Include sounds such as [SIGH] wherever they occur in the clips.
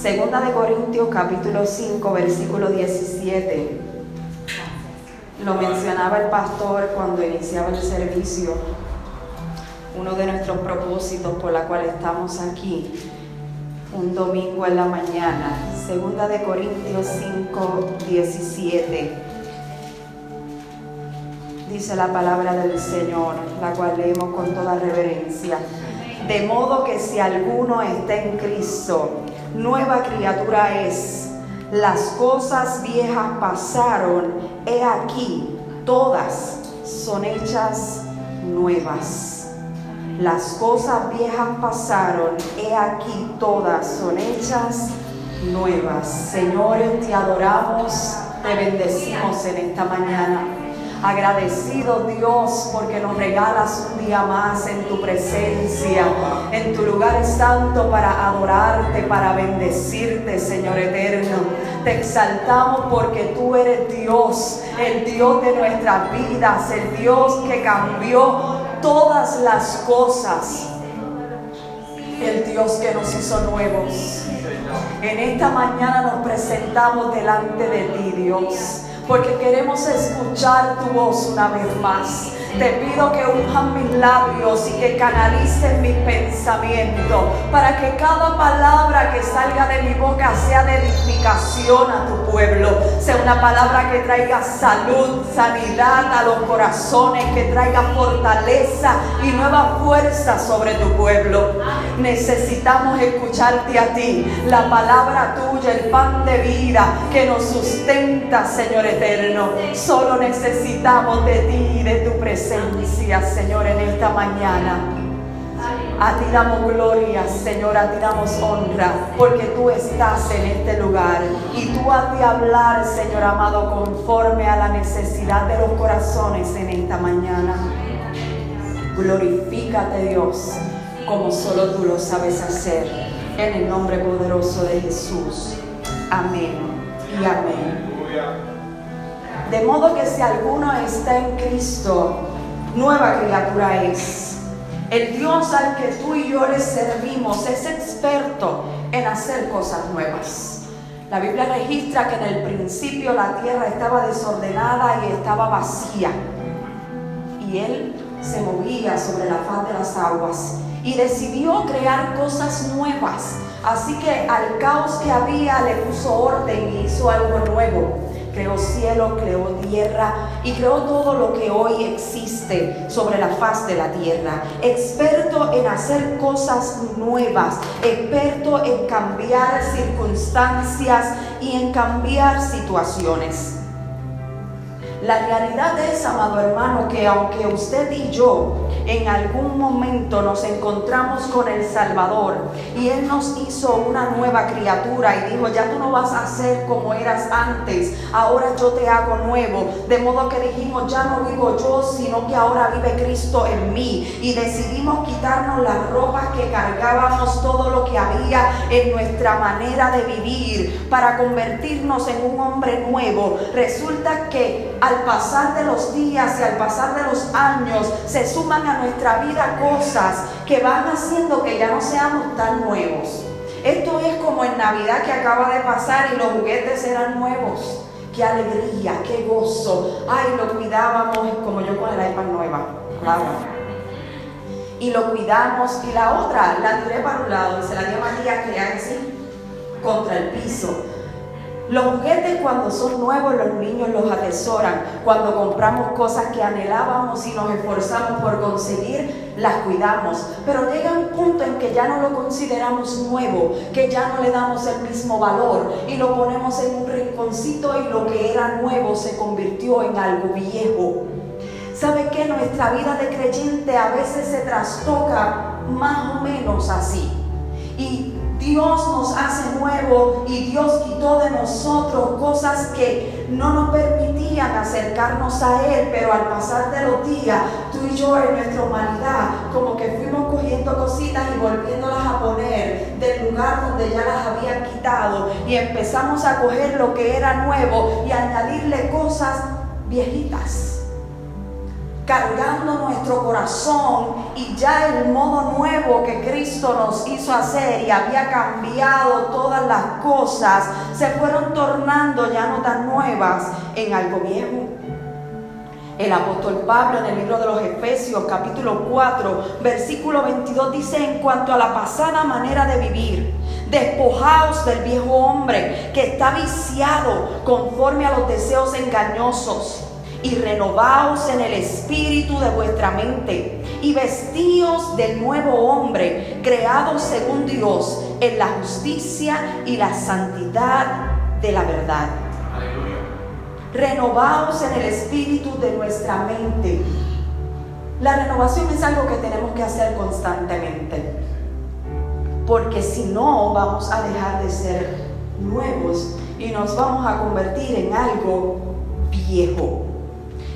Segunda de Corintios capítulo 5 versículo 17. Lo mencionaba el pastor cuando iniciaba el servicio. Uno de nuestros propósitos por la cual estamos aquí un domingo en la mañana. Segunda de Corintios 5, 17. Dice la palabra del Señor, la cual leemos con toda reverencia. De modo que si alguno está en Cristo, nueva criatura es. Las cosas viejas pasaron, he aquí, todas son hechas nuevas. Las cosas viejas pasaron, he aquí todas son hechas nuevas. Señor, te adoramos, te bendecimos en esta mañana. Agradecido Dios porque nos regalas un día más en tu presencia, en tu lugar santo para adorarte, para bendecirte, Señor eterno. Te exaltamos porque tú eres Dios, el Dios de nuestras vidas, el Dios que cambió todas las cosas. El Dios que nos hizo nuevos. En esta mañana nos presentamos delante de ti, Dios porque queremos escuchar tu voz una vez más. Te pido que unjan mis labios y que canalicen mi pensamiento para que cada palabra que salga de mi boca sea de edificación a tu pueblo. Sea una palabra que traiga salud, sanidad a los corazones, que traiga fortaleza y nueva fuerza sobre tu pueblo. Necesitamos escucharte a ti, la palabra tuya, el pan de vida que nos sustenta, Señor eterno. Solo necesitamos de ti y de tu presencia, Señor, en esta mañana. A ti damos gloria, Señor, a ti damos honra, porque tú estás en este lugar y tú has de hablar, Señor amado, conforme a la necesidad de los corazones en esta mañana. Glorifícate, Dios, como solo tú lo sabes hacer, en el nombre poderoso de Jesús. Amén y amén. De modo que si alguno está en Cristo, nueva criatura es. El Dios al que tú y yo le servimos es experto en hacer cosas nuevas. La Biblia registra que en el principio la tierra estaba desordenada y estaba vacía. Y Él se movía sobre la faz de las aguas y decidió crear cosas nuevas. Así que al caos que había le puso orden y hizo algo nuevo creó cielo, creó tierra y creó todo lo que hoy existe sobre la faz de la tierra. Experto en hacer cosas nuevas, experto en cambiar circunstancias y en cambiar situaciones. La realidad es, amado hermano, que aunque usted y yo en algún momento nos encontramos con el Salvador y Él nos hizo una nueva criatura y dijo, ya tú no vas a ser como eras antes, ahora yo te hago nuevo. De modo que dijimos, ya no vivo yo, sino que ahora vive Cristo en mí. Y decidimos quitarnos las ropas que cargábamos, todo lo que había en nuestra manera de vivir para convertirnos en un hombre nuevo. Resulta que al pasar de los días y al pasar de los años se suman nuestra vida cosas que van haciendo que ya no seamos tan nuevos. Esto es como en Navidad que acaba de pasar y los juguetes eran nuevos. Qué alegría, qué gozo. Ay, lo cuidábamos como yo con el iPad nueva. Claro. Y lo cuidamos. Y la otra la tiré para un lado y se la dio a María que así contra el piso los juguetes cuando son nuevos los niños los atesoran. Cuando compramos cosas que anhelábamos y nos esforzamos por conseguir, las cuidamos. Pero llega un punto en que ya no lo consideramos nuevo, que ya no le damos el mismo valor y lo ponemos en un rinconcito y lo que era nuevo se convirtió en algo viejo. ¿Sabe qué? Nuestra vida de creyente a veces se trastoca más o menos así. Y Dios nos hace nuevo y Dios quitó de nosotros cosas que no nos permitían acercarnos a Él, pero al pasar de los días, tú y yo en nuestra humanidad, como que fuimos cogiendo cositas y volviéndolas a poner del lugar donde ya las habían quitado y empezamos a coger lo que era nuevo y añadirle cosas viejitas. Cargando nuestro corazón y ya el modo nuevo que Cristo nos hizo hacer y había cambiado todas las cosas, se fueron tornando ya no tan nuevas en algo viejo. El apóstol Pablo en el libro de los Efesios capítulo 4 versículo 22 dice en cuanto a la pasada manera de vivir, despojaos del viejo hombre que está viciado conforme a los deseos engañosos y renovaos en el espíritu de vuestra mente y vestíos del nuevo hombre, creado según Dios en la justicia y la santidad de la verdad. Renovaos en el espíritu de nuestra mente. La renovación es algo que tenemos que hacer constantemente, porque si no vamos a dejar de ser nuevos y nos vamos a convertir en algo viejo.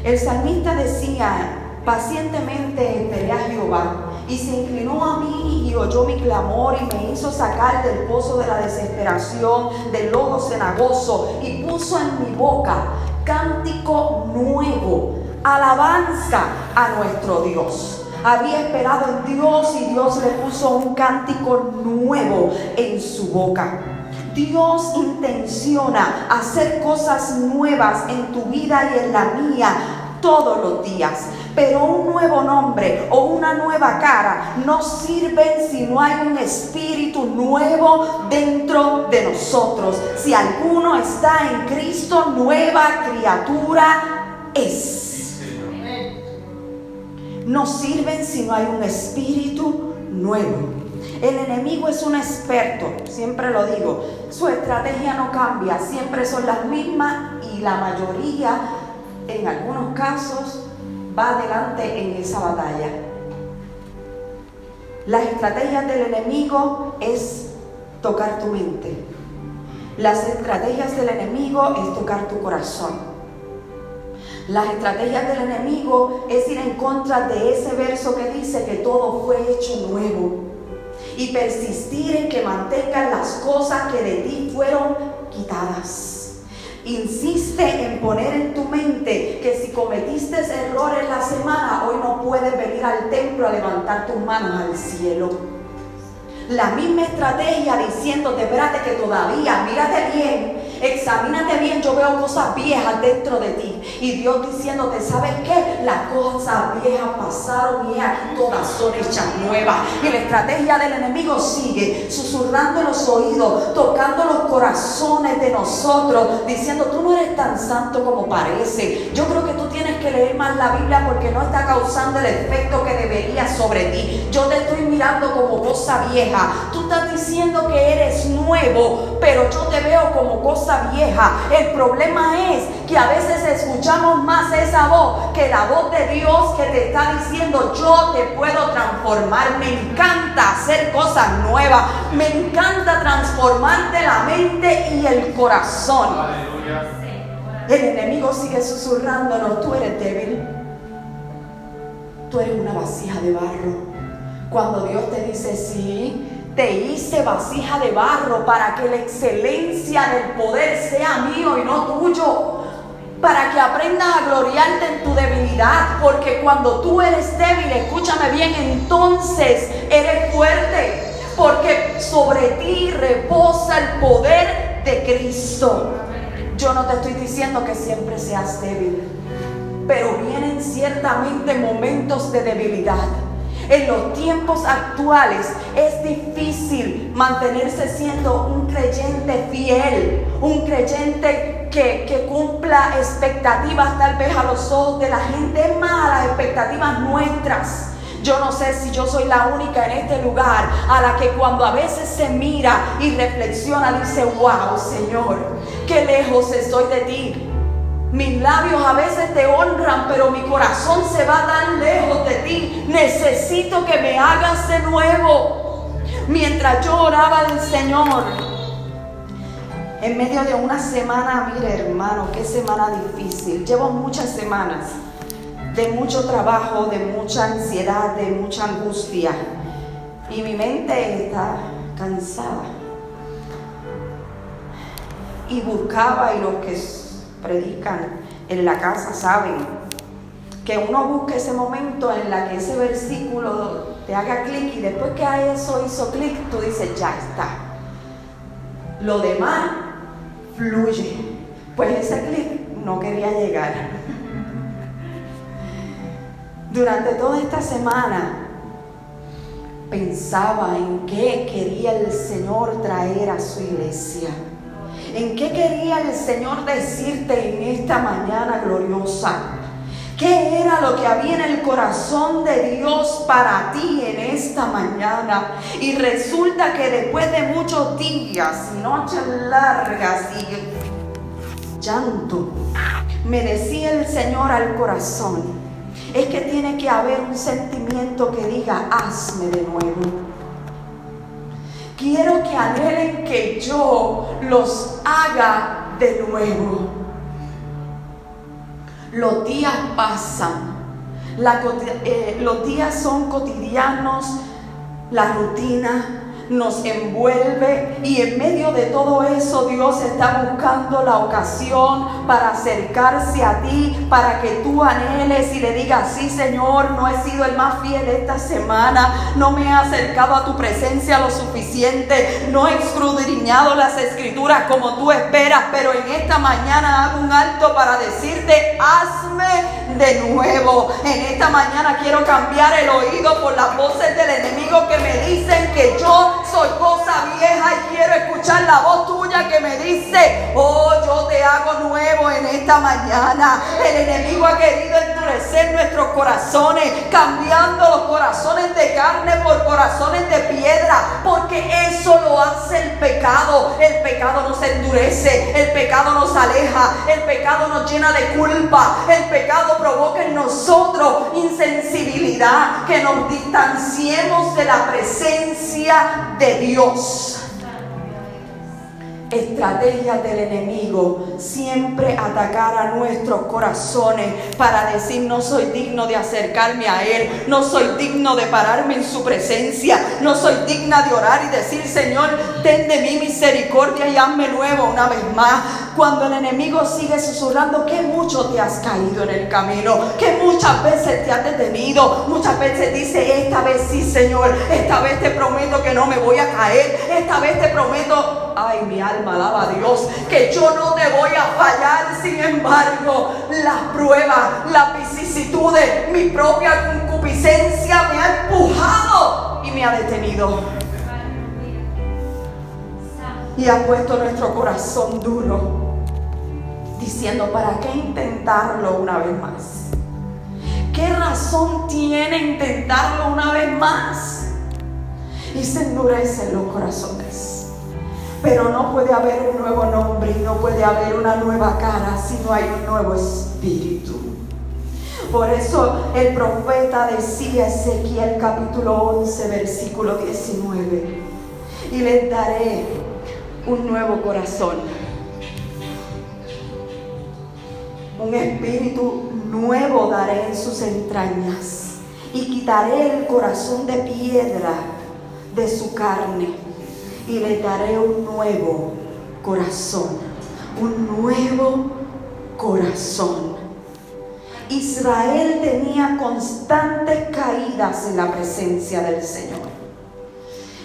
El salmista decía, pacientemente esperé a Jehová y se inclinó a mí y oyó mi clamor y me hizo sacar del pozo de la desesperación, del lodo cenagoso y puso en mi boca cántico nuevo, alabanza a nuestro Dios. Había esperado en Dios y Dios le puso un cántico nuevo en su boca. Dios intenciona hacer cosas nuevas en tu vida y en la mía todos los días. Pero un nuevo nombre o una nueva cara no sirven si no hay un espíritu nuevo dentro de nosotros. Si alguno está en Cristo, nueva criatura es. No sirven si no hay un espíritu nuevo. El enemigo es un experto, siempre lo digo. Su estrategia no cambia, siempre son las mismas y la mayoría, en algunos casos, va adelante en esa batalla. Las estrategias del enemigo es tocar tu mente. Las estrategias del enemigo es tocar tu corazón. Las estrategias del enemigo es ir en contra de ese verso que dice que todo fue hecho nuevo y persistir en que mantengan las cosas que de ti fueron quitadas. Insiste en poner en tu mente que si cometiste errores la semana, hoy no puedes venir al templo a levantar tus manos al cielo. La misma estrategia diciéndote, espérate que todavía, mírate bien, examínate bien, yo veo cosas viejas dentro de ti. Y Dios diciéndote, ¿sabes qué? Las cosas viejas pasaron y todas son hechas nuevas. Y la estrategia del enemigo sigue susurrando los oídos, tocando los corazones de nosotros, diciendo, tú no eres tan santo como parece. Yo creo que tú que leer más la Biblia porque no está causando el efecto que debería sobre ti. Yo te estoy mirando como cosa vieja. Tú estás diciendo que eres nuevo, pero yo te veo como cosa vieja. El problema es que a veces escuchamos más esa voz que la voz de Dios que te está diciendo yo te puedo transformar. Me encanta hacer cosas nuevas. Me encanta transformarte la mente y el corazón. El enemigo sigue susurrándonos, tú eres débil. Tú eres una vasija de barro. Cuando Dios te dice sí, te hice vasija de barro para que la excelencia del poder sea mío y no tuyo. Para que aprendas a gloriarte en tu debilidad. Porque cuando tú eres débil, escúchame bien, entonces eres fuerte. Porque sobre ti reposa el poder de Cristo. Yo no te estoy diciendo que siempre seas débil. Pero vienen ciertamente momentos de debilidad en los tiempos actuales es difícil mantenerse siendo un creyente fiel, un creyente que, que, cumpla expectativas tal vez a los ojos de la gente, más a las expectativas nuestras. Yo no sé si yo soy la única en este lugar a la que cuando a veces se mira y reflexiona dice, wow Señor, qué lejos estoy de ti. Mis labios a veces te honran, pero mi corazón se va tan lejos de ti. Necesito que me hagas de nuevo. Mientras yo oraba del Señor, en medio de una semana, mire hermano, qué semana difícil. Llevo muchas semanas de mucho trabajo, de mucha ansiedad, de mucha angustia. Y mi mente está cansada. Y buscaba y lo que predican en la casa saben, que uno busque ese momento en la que ese versículo te haga clic y después que a eso hizo clic, tú dices, ya está. Lo demás fluye. Pues ese clic no quería llegar. Durante toda esta semana pensaba en qué quería el Señor traer a su iglesia. ¿En qué quería el Señor decirte en esta mañana gloriosa? ¿Qué era lo que había en el corazón de Dios para ti en esta mañana? Y resulta que después de muchos días y noches largas y llanto, me decía el Señor al corazón, es que tiene que haber un sentimiento que diga, hazme de nuevo. Quiero que anhelen que yo los haga de nuevo. Los días pasan, eh, los días son cotidianos, la rutina, nos envuelve y en medio de todo eso Dios está buscando la ocasión para acercarse a ti, para que tú anheles y le digas, sí Señor, no he sido el más fiel esta semana, no me he acercado a tu presencia lo suficiente, no he escudriñado las escrituras como tú esperas, pero en esta mañana hago un alto para decirte, hazme de nuevo. En esta mañana quiero cambiar el oído por las voces del enemigo que me dicen que yo soy cosa vieja y quiero escuchar la voz tuya que me dice, oh, yo te hago nuevo en esta mañana. El enemigo ha querido endurecer nuestros corazones, cambiando los corazones de carne por corazones de piedra, porque eso lo hace el pecado. El pecado nos endurece, el pecado nos aleja, el pecado nos llena de culpa, el pecado provoca en nosotros insensibilidad, que nos distanciemos de la presencia de Dios. Estrategia del enemigo, siempre atacar a nuestros corazones para decir no soy digno de acercarme a Él, no soy digno de pararme en su presencia, no soy digna de orar y decir Señor, ten de mí misericordia y hazme nuevo una vez más. Cuando el enemigo sigue susurrando que mucho te has caído en el camino, que muchas veces te has detenido, muchas veces dice, esta vez sí Señor, esta vez te prometo que no me voy a caer, esta vez te prometo, ay mi alma alma, a Dios, que yo no te voy a fallar. Sin embargo, las pruebas, las vicisitudes, mi propia concupiscencia me ha empujado y me ha detenido. Y ha puesto nuestro corazón duro, diciendo, ¿para qué intentarlo una vez más? ¿Qué razón tiene intentarlo una vez más? Y se endurecen los corazones. Pero no puede haber un nuevo nombre y no puede haber una nueva cara si no hay un nuevo espíritu. Por eso el profeta decía Ezequiel capítulo 11 versículo 19, y les daré un nuevo corazón, un espíritu nuevo daré en sus entrañas y quitaré el corazón de piedra de su carne y le daré un nuevo corazón, un nuevo corazón. Israel tenía constantes caídas en la presencia del Señor.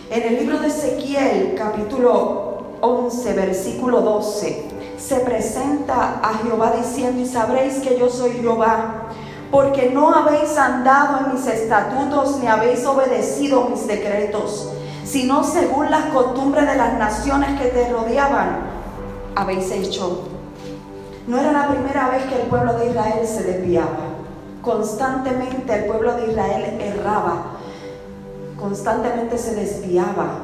En el libro de Ezequiel, capítulo 11, versículo 12, se presenta a Jehová diciendo, y sabréis que yo soy Jehová, porque no habéis andado en mis estatutos ni habéis obedecido mis decretos sino según las costumbres de las naciones que te rodeaban, habéis hecho. No era la primera vez que el pueblo de Israel se desviaba. Constantemente el pueblo de Israel erraba, constantemente se desviaba,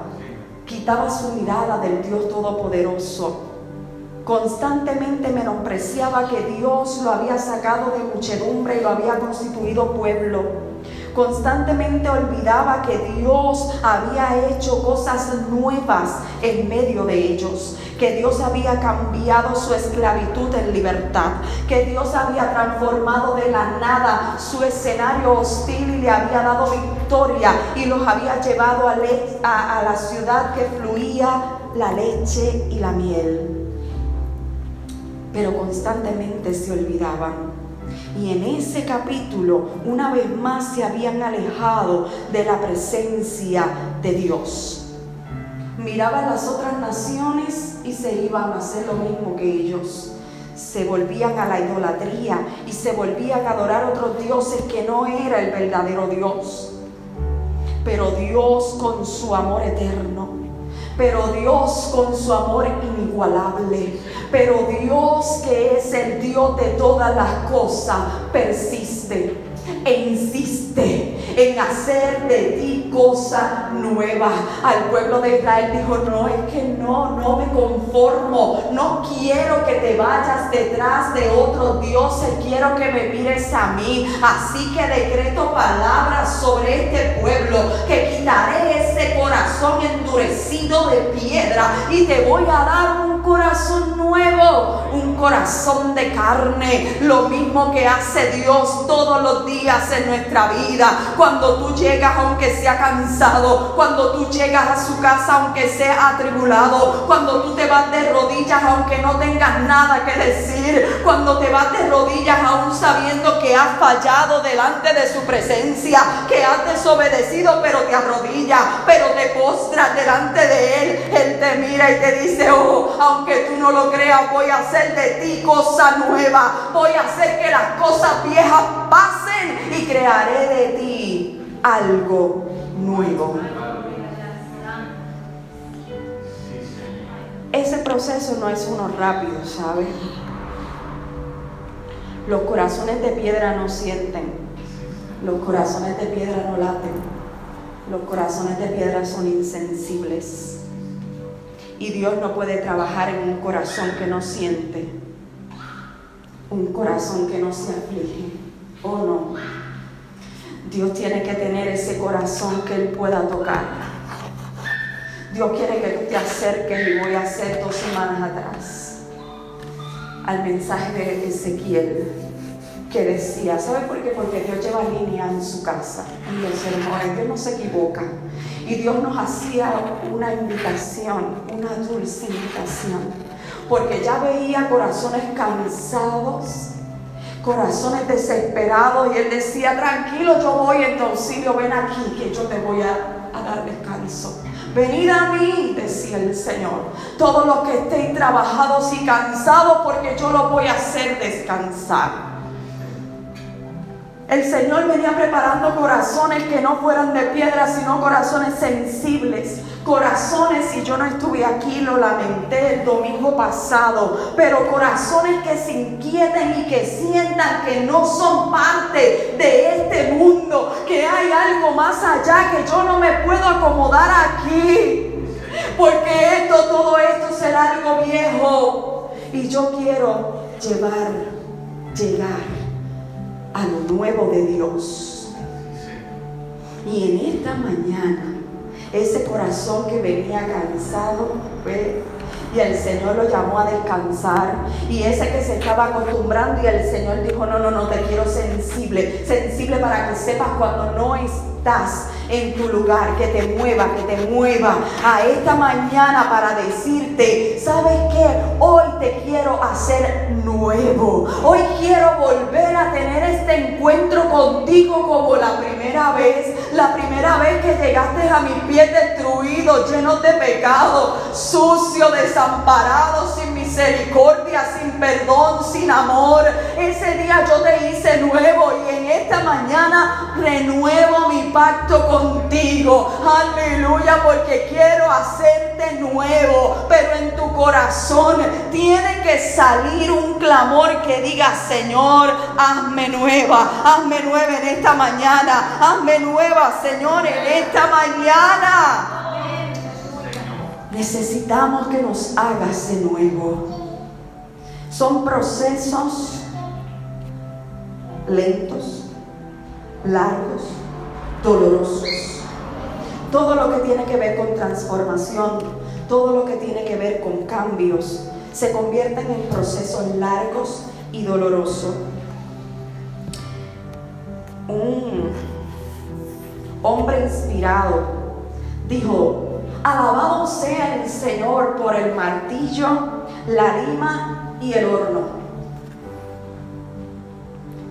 quitaba su mirada del Dios Todopoderoso, constantemente menospreciaba que Dios lo había sacado de muchedumbre y lo había constituido pueblo Constantemente olvidaba que Dios había hecho cosas nuevas en medio de ellos, que Dios había cambiado su esclavitud en libertad, que Dios había transformado de la nada su escenario hostil y le había dado victoria y los había llevado a, a la ciudad que fluía la leche y la miel. Pero constantemente se olvidaban Y en ese capítulo, una vez más, se habían alejado de la presencia de Dios. Miraban las otras naciones y se iban a hacer lo mismo que ellos. Se volvían a la idolatría y se volvían a adorar otros dioses que no era el verdadero Dios. Pero Dios con su amor eterno pero Dios con su amor inigualable, pero Dios que es el Dios de todas las cosas, persiste e insiste en hacer de ti cosa nueva. Al pueblo de Israel dijo, no, es que no, no me conformo, no quiero que te vayas detrás de otros dioses, quiero que me mires a mí. Así que decreto palabras sobre este pueblo, que quitaré ese corazón endurecido de piedra y te voy a dar un corazón nuevo, un corazón de carne, lo mismo que hace Dios todos los días en nuestra vida. Cuando tú llegas aunque sea cansado, cuando tú llegas a su casa aunque sea atribulado, cuando tú te vas de rodillas aunque no tengas nada que decir, cuando te vas de rodillas aún sabiendo que has fallado delante de su presencia, que has desobedecido pero te arrodillas, pero te postras delante de él, él te mira y te dice, oh, aunque tú no lo creas, voy a hacer de ti cosa nueva, voy a hacer que las cosas viejas pasen y crearé de ti algo nuevo. Ese proceso no es uno rápido, ¿sabes? Los corazones de piedra no sienten, los corazones de piedra no laten, los corazones de piedra son insensibles. Y Dios no puede trabajar en un corazón que no siente, un corazón que no se aflige. Oh no. Dios tiene que tener ese corazón que Él pueda tocar. Dios quiere que tú te acerques y voy a hacer dos semanas atrás al mensaje de Ezequiel que decía, ¿sabe por qué? Porque Dios lleva línea en su casa, en los sermones, Dios no se equivoca. Y Dios nos hacía una invitación, una dulce invitación, porque ya veía corazones cansados, corazones desesperados, y Él decía, tranquilo, yo voy en tu auxilio, ven aquí, que yo te voy a, a dar descanso. Venid a mí, decía el Señor, todos los que estén trabajados y cansados, porque yo los voy a hacer descansar. El Señor venía preparando corazones que no fueran de piedra, sino corazones sensibles. Corazones, y yo no estuve aquí, lo lamenté el domingo pasado, pero corazones que se inquieten y que sientan que no son parte de este mundo, que hay algo más allá, que yo no me puedo acomodar aquí, porque esto, todo esto será algo viejo. Y yo quiero llevar, llegar a lo nuevo de Dios. Y en esta mañana, ese corazón que venía cansado, y el Señor lo llamó a descansar. Y ese que se estaba acostumbrando y el Señor dijo, no, no, no, te quiero sensible, sensible para que sepas cuando no estás en tu lugar, que te mueva, que te mueva a esta mañana para decirte, ¿sabes qué? Hoy te quiero hacer nuevo. Hoy quiero volver a tener este encuentro contigo como la primera vez. La primera vez que llegaste a mis pies destruidos, llenos de pecado, sucio, desamparado, sin misericordia, sin perdón, sin amor. Ese día yo te hice nuevo y en esta mañana renuevo mi pacto contigo. Aleluya, porque quiero hacerte nuevo. Pero en tu corazón tiene que salir un clamor que diga, Señor, hazme nueva, hazme nueva en esta mañana, hazme nueva, Señor, en esta mañana. Necesitamos que nos hagas de nuevo. Son procesos lentos, largos, dolorosos. Todo lo que tiene que ver con transformación, todo lo que tiene que ver con cambios, se convierten en procesos largos y dolorosos. Un hombre inspirado dijo, alabado sea el Señor por el martillo, la lima y el horno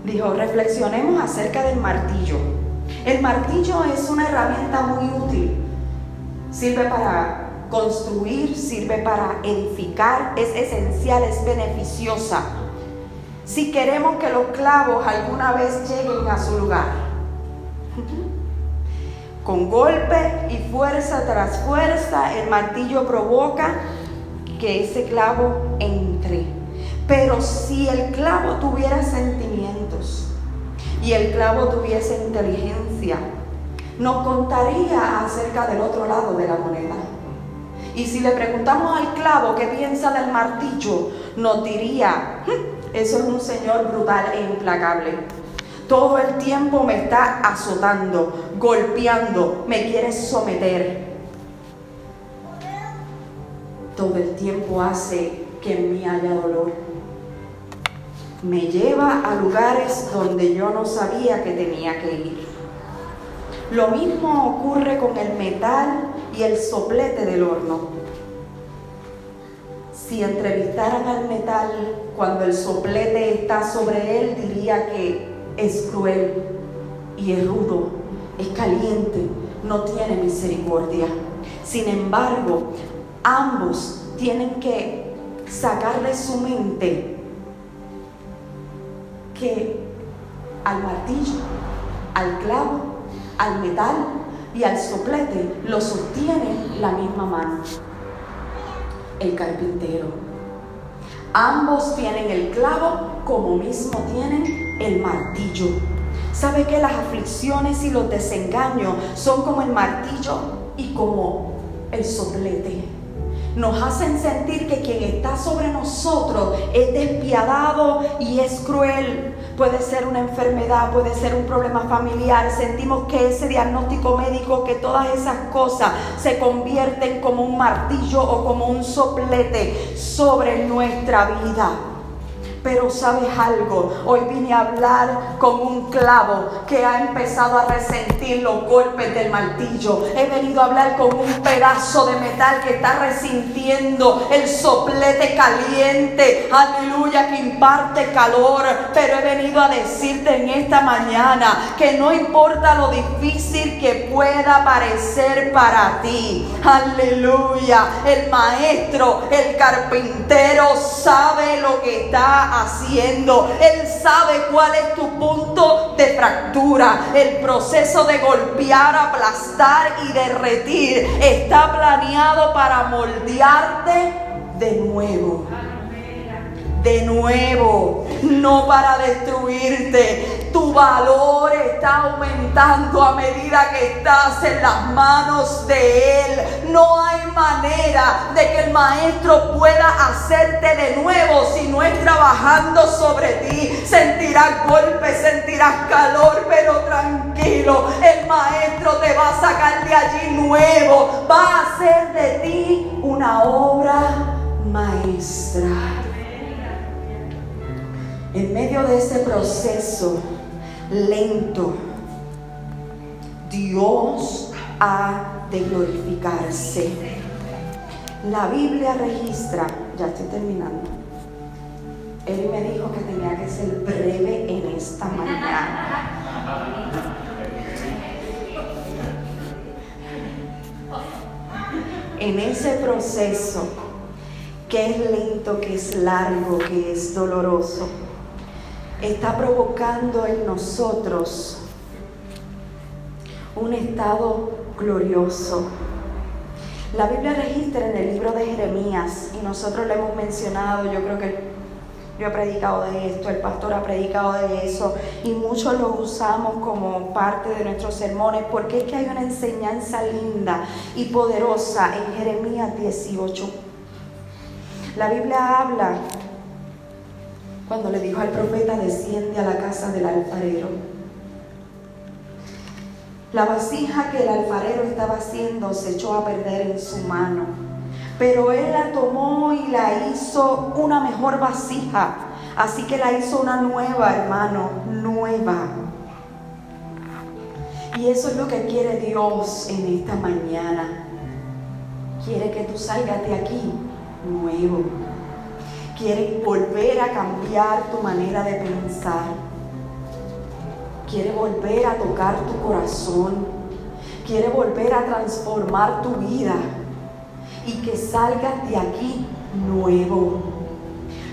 dijo, reflexionemos acerca del martillo. El martillo es una herramienta muy útil. Sirve para construir, sirve para edificar, es esencial, es beneficiosa. Si queremos que los clavos alguna vez lleguen a su lugar. [LAUGHS] Con golpe y fuerza tras fuerza, el martillo provoca que ese clavo entre. Pero si el clavo tuviera sentimientos y el clavo tuviese inteligencia, nos contaría acerca del otro lado de la moneda. Y si le preguntamos al clavo qué piensa del martillo, nos diría, hm, eso es un señor brutal e implacable. Todo el tiempo me está azotando, golpeando, me quiere someter todo el tiempo hace que en mí haya dolor. Me lleva a lugares donde yo no sabía que tenía que ir. Lo mismo ocurre con el metal y el soplete del horno. Si entrevistaran al metal cuando el soplete está sobre él, diría que es cruel y es rudo, es caliente, no tiene misericordia. Sin embargo, ambos tienen que sacar de su mente que al martillo, al clavo, al metal y al soplete lo sostiene la misma mano, el carpintero. Ambos tienen el clavo como mismo tienen el martillo. ¿Sabe que las aflicciones y los desengaños son como el martillo y como el soplete? nos hacen sentir que quien está sobre nosotros es despiadado y es cruel. Puede ser una enfermedad, puede ser un problema familiar. Sentimos que ese diagnóstico médico, que todas esas cosas se convierten como un martillo o como un soplete sobre nuestra vida. Pero sabes algo, hoy vine a hablar con un clavo que ha empezado a resentir los golpes del martillo. He venido a hablar con un pedazo de metal que está resintiendo el soplete caliente, aleluya, que imparte calor. Pero he venido a decirte en esta mañana que no importa lo difícil que pueda parecer para ti, aleluya, el maestro, el carpintero sabe lo que está haciendo. Él sabe cuál es tu punto de fractura. El proceso de golpear, aplastar y derretir está planeado para moldearte de nuevo de nuevo, no para destruirte. Tu valor está aumentando a medida que estás en las manos de Él. No hay manera de que el Maestro pueda hacerte de nuevo si no es trabajando sobre ti. Sentirás golpes, sentirás calor, pero tranquilo. El Maestro te va a sacar de allí nuevo. Va a hacer de ti una obra maestra. En medio de ese proceso lento, Dios ha de glorificarse. La Biblia registra, ya estoy terminando. Él me dijo que tenía que ser breve en esta mañana. En ese proceso, que es lento, que es largo, que es doloroso, está provocando en nosotros un estado glorioso. La Biblia registra en el libro de Jeremías y nosotros lo hemos mencionado, yo creo que yo he predicado de esto, el pastor ha predicado de eso y muchos lo usamos como parte de nuestros sermones porque es que hay una enseñanza linda y poderosa en Jeremías 18. La Biblia habla cuando le dijo al profeta, desciende a la casa del alfarero. La vasija que el alfarero estaba haciendo se echó a perder en su mano, pero él la tomó y la hizo una mejor vasija. Así que la hizo una nueva, hermano, nueva. Y eso es lo que quiere Dios en esta mañana. Quiere que tú salgas de aquí nuevo quieren volver a cambiar tu manera de pensar. quiere volver a tocar tu corazón, quiere volver a transformar tu vida y que salgas de aquí nuevo.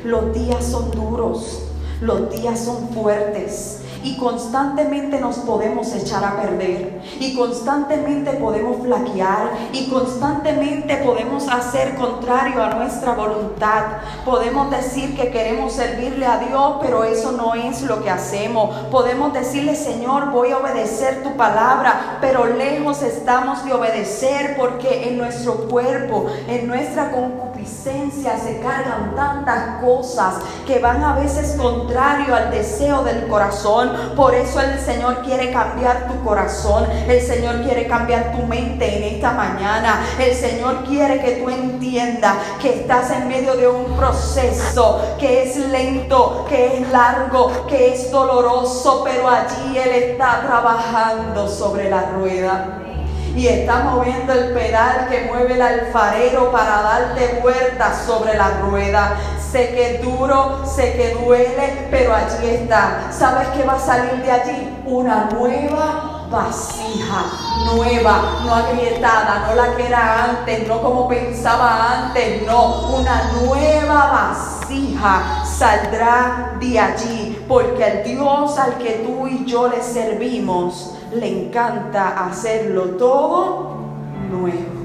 Los días son duros, los días son fuertes, y constantemente nos podemos echar a perder y constantemente podemos flaquear y constantemente podemos hacer contrario a nuestra voluntad. Podemos decir que queremos servirle a Dios, pero eso no es lo que hacemos. Podemos decirle, Señor, voy a obedecer tu palabra, pero lejos estamos de obedecer porque en nuestro cuerpo, en nuestra concupiscencia se cargan tantas cosas que van a veces contrario al deseo del corazón por eso el Señor quiere cambiar tu corazón. El Señor quiere cambiar tu mente en esta mañana. El Señor quiere que tú entiendas que estás en medio de un proceso que es lento, que es largo, que es doloroso, pero allí Él está trabajando sobre la rueda y está moviendo el pedal que mueve el alfarero para darte vueltas sobre la rueda. Sé que es duro, sé que duele, pero allí está. ¿Sabes qué va a salir de allí? Una nueva vasija, nueva, no agrietada, no la que era antes, no como pensaba antes, no, una nueva vasija saldrá de allí, porque el Dios al que tú y yo le servimos le encanta hacerlo todo nuevo.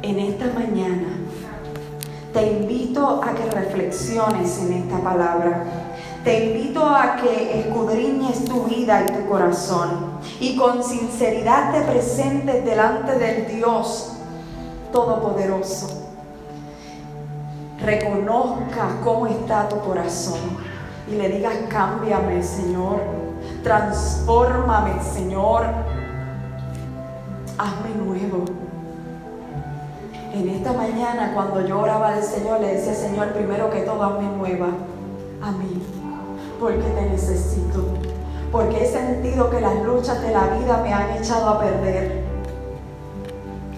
En esta mañana te invito a que reflexiones en esta palabra. Te invito a que escudriñes tu vida y tu corazón y con sinceridad te presentes delante del Dios Todopoderoso. Reconozca cómo está tu corazón y le digas, cámbiame, Señor. Transfórmame, Señor. Hazme nuevo. En esta mañana cuando yo oraba al Señor, le decía, Señor, primero que todo, hazme nueva a mí, porque te necesito, porque he sentido que las luchas de la vida me han echado a perder.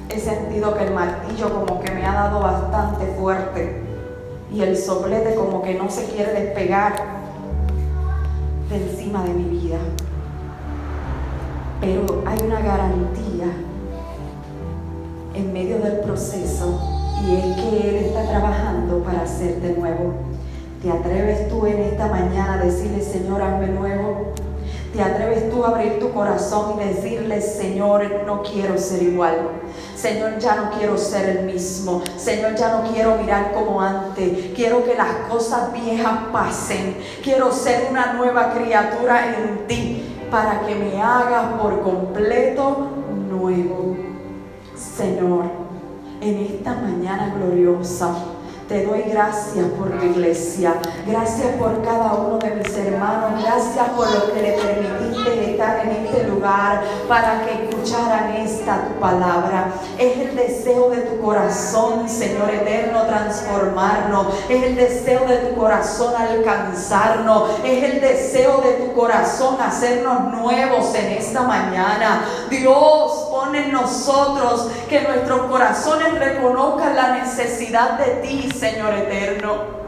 He sentido que el martillo como que me ha dado bastante fuerte y el soplete como que no se quiere despegar de encima de mi vida. Pero hay una garantía en medio del proceso y es que Él está trabajando para hacerte nuevo. ¿Te atreves tú en esta mañana a decirle, Señor, hazme nuevo? ¿Te atreves tú a abrir tu corazón y decirle, Señor, no quiero ser igual? Señor, ya no quiero ser el mismo. Señor, ya no quiero mirar como antes. Quiero que las cosas viejas pasen. Quiero ser una nueva criatura en ti para que me hagas por completo nuevo. Señor, en esta mañana gloriosa, te doy gracias por tu iglesia. Gracias por cada uno de mis hermanos. Gracias por lo que le permitiste estar en este lugar para que escucharan esta tu palabra. Es el deseo de tu corazón, Señor eterno, transformarnos. Es el deseo de tu corazón alcanzarnos. Es el deseo de tu corazón hacernos nuevos en esta mañana. Dios, en nosotros que nuestros corazones reconozcan la necesidad de ti, Señor eterno.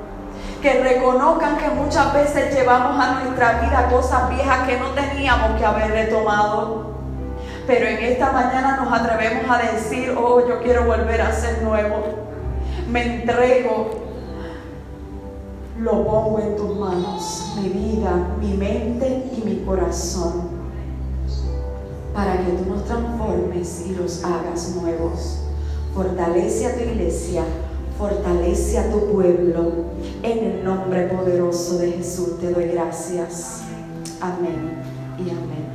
Que reconozcan que muchas veces llevamos a nuestra vida cosas viejas que no teníamos que haber retomado. Pero en esta mañana nos atrevemos a decir, oh, yo quiero volver a ser nuevo. Me entrego. Lo pongo en tus manos, mi vida, mi mente y mi corazón, para que tú nos transformes y los hagas nuevos. Fortalece a tu iglesia Fortalece a tu pueblo. En el nombre poderoso de Jesús te doy gracias. Amén y amén.